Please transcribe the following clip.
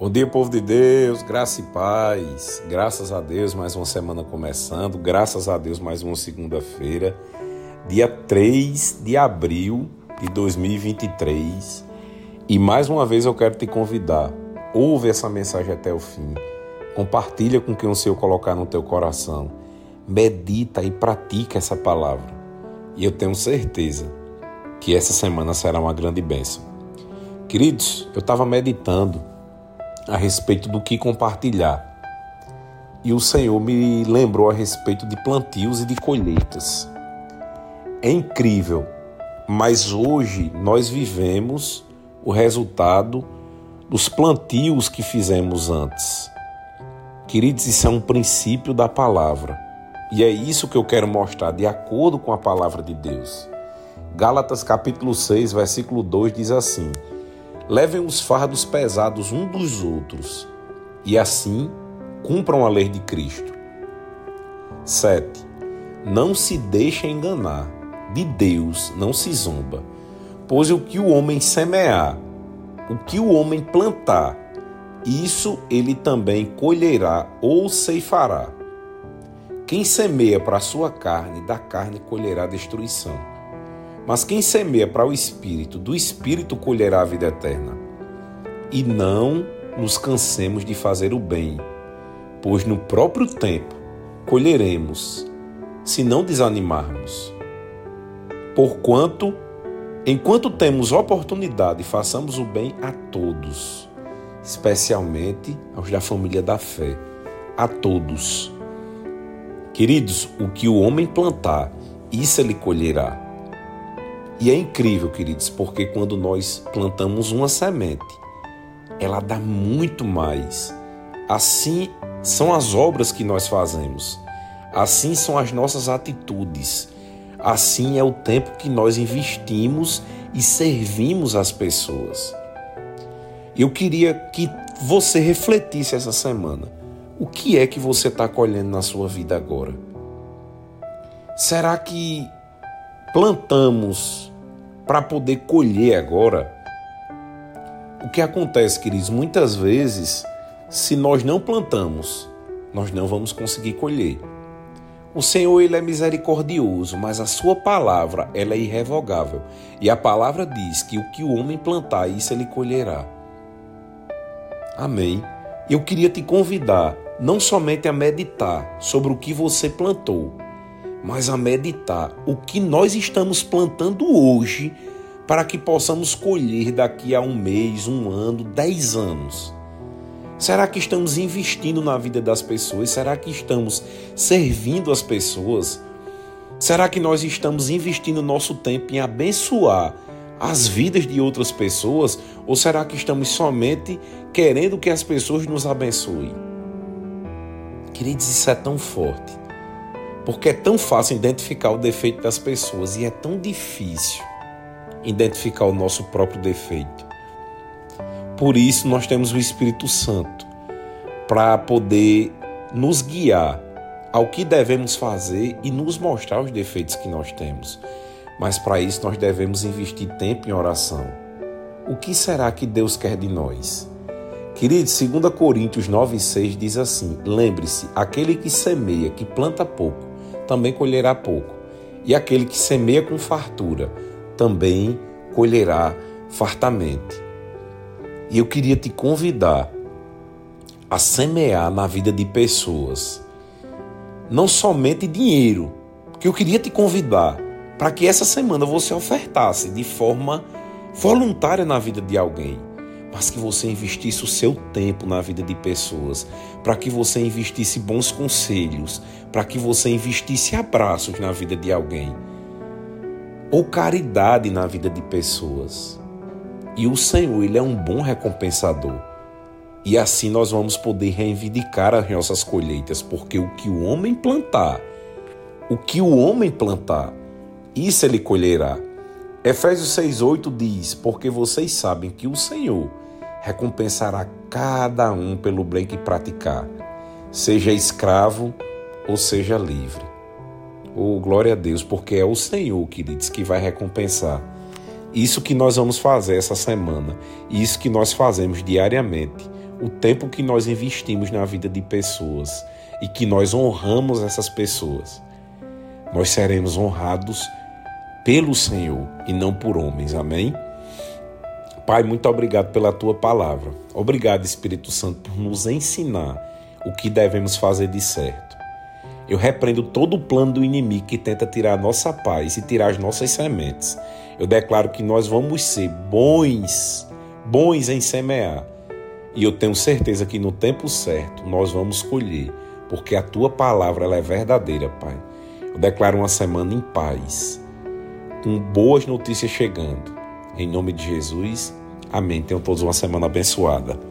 Bom dia, povo de Deus, graça e paz. Graças a Deus, mais uma semana começando. Graças a Deus, mais uma segunda-feira, dia 3 de abril de 2023. E mais uma vez eu quero te convidar. Ouve essa mensagem até o fim. Compartilha com quem o Senhor colocar no teu coração. Medita e pratica essa palavra. E eu tenho certeza que essa semana será uma grande bênção. Queridos, eu estava meditando a respeito do que compartilhar. E o Senhor me lembrou a respeito de plantios e de colheitas. É incrível, mas hoje nós vivemos o resultado dos plantios que fizemos antes. Queridos, isso é um princípio da palavra. E é isso que eu quero mostrar de acordo com a palavra de Deus. Gálatas capítulo 6, versículo 2 diz assim: Levem os fardos pesados um dos outros e assim cumpram a lei de Cristo. 7. Não se deixe enganar, de Deus não se zomba, pois o que o homem semear, o que o homem plantar, isso ele também colherá ou ceifará. Quem semeia para a sua carne, da carne colherá destruição. Mas quem semeia para o espírito, do espírito colherá a vida eterna. E não nos cansemos de fazer o bem, pois no próprio tempo colheremos, se não desanimarmos. Porquanto, enquanto temos oportunidade, façamos o bem a todos, especialmente aos da família da fé, a todos. Queridos, o que o homem plantar, isso ele colherá. E é incrível, queridos, porque quando nós plantamos uma semente, ela dá muito mais. Assim são as obras que nós fazemos. Assim são as nossas atitudes. Assim é o tempo que nós investimos e servimos as pessoas. Eu queria que você refletisse essa semana. O que é que você está colhendo na sua vida agora? Será que plantamos para poder colher agora. O que acontece, queridos, muitas vezes, se nós não plantamos, nós não vamos conseguir colher. O Senhor ele é misericordioso, mas a sua palavra ela é irrevogável. E a palavra diz que o que o homem plantar, isso ele colherá. Amém. Eu queria te convidar não somente a meditar sobre o que você plantou, mas a meditar o que nós estamos plantando hoje para que possamos colher daqui a um mês, um ano, dez anos. Será que estamos investindo na vida das pessoas? Será que estamos servindo as pessoas? Será que nós estamos investindo nosso tempo em abençoar as vidas de outras pessoas? Ou será que estamos somente querendo que as pessoas nos abençoem? Queridos, isso é tão forte. Porque é tão fácil identificar o defeito das pessoas e é tão difícil identificar o nosso próprio defeito. Por isso, nós temos o Espírito Santo para poder nos guiar ao que devemos fazer e nos mostrar os defeitos que nós temos. Mas para isso, nós devemos investir tempo em oração. O que será que Deus quer de nós? Queridos, 2 Coríntios 9,6 diz assim: Lembre-se, aquele que semeia, que planta pouco, também colherá pouco. E aquele que semeia com fartura, também colherá fartamente. E eu queria te convidar a semear na vida de pessoas, não somente dinheiro, que eu queria te convidar para que essa semana você ofertasse de forma voluntária na vida de alguém mas que você investisse o seu tempo na vida de pessoas, para que você investisse bons conselhos, para que você investisse abraços na vida de alguém, ou caridade na vida de pessoas. E o Senhor, Ele é um bom recompensador. E assim nós vamos poder reivindicar as nossas colheitas, porque o que o homem plantar, o que o homem plantar, isso ele colherá. Efésios 6,8 diz: Porque vocês sabem que o Senhor recompensará cada um pelo bem que praticar, seja escravo ou seja livre. Oh, glória a Deus, porque é o Senhor, queridos, que vai recompensar. Isso que nós vamos fazer essa semana, isso que nós fazemos diariamente, o tempo que nós investimos na vida de pessoas e que nós honramos essas pessoas, nós seremos honrados pelo Senhor e não por homens. Amém? Pai, muito obrigado pela tua palavra. Obrigado, Espírito Santo, por nos ensinar o que devemos fazer de certo. Eu repreendo todo o plano do inimigo que tenta tirar a nossa paz e tirar as nossas sementes. Eu declaro que nós vamos ser bons, bons em semear. E eu tenho certeza que no tempo certo nós vamos colher, porque a tua palavra ela é verdadeira, Pai. Eu declaro uma semana em paz, com boas notícias chegando. Em nome de Jesus, amém. Tenham todos uma semana abençoada.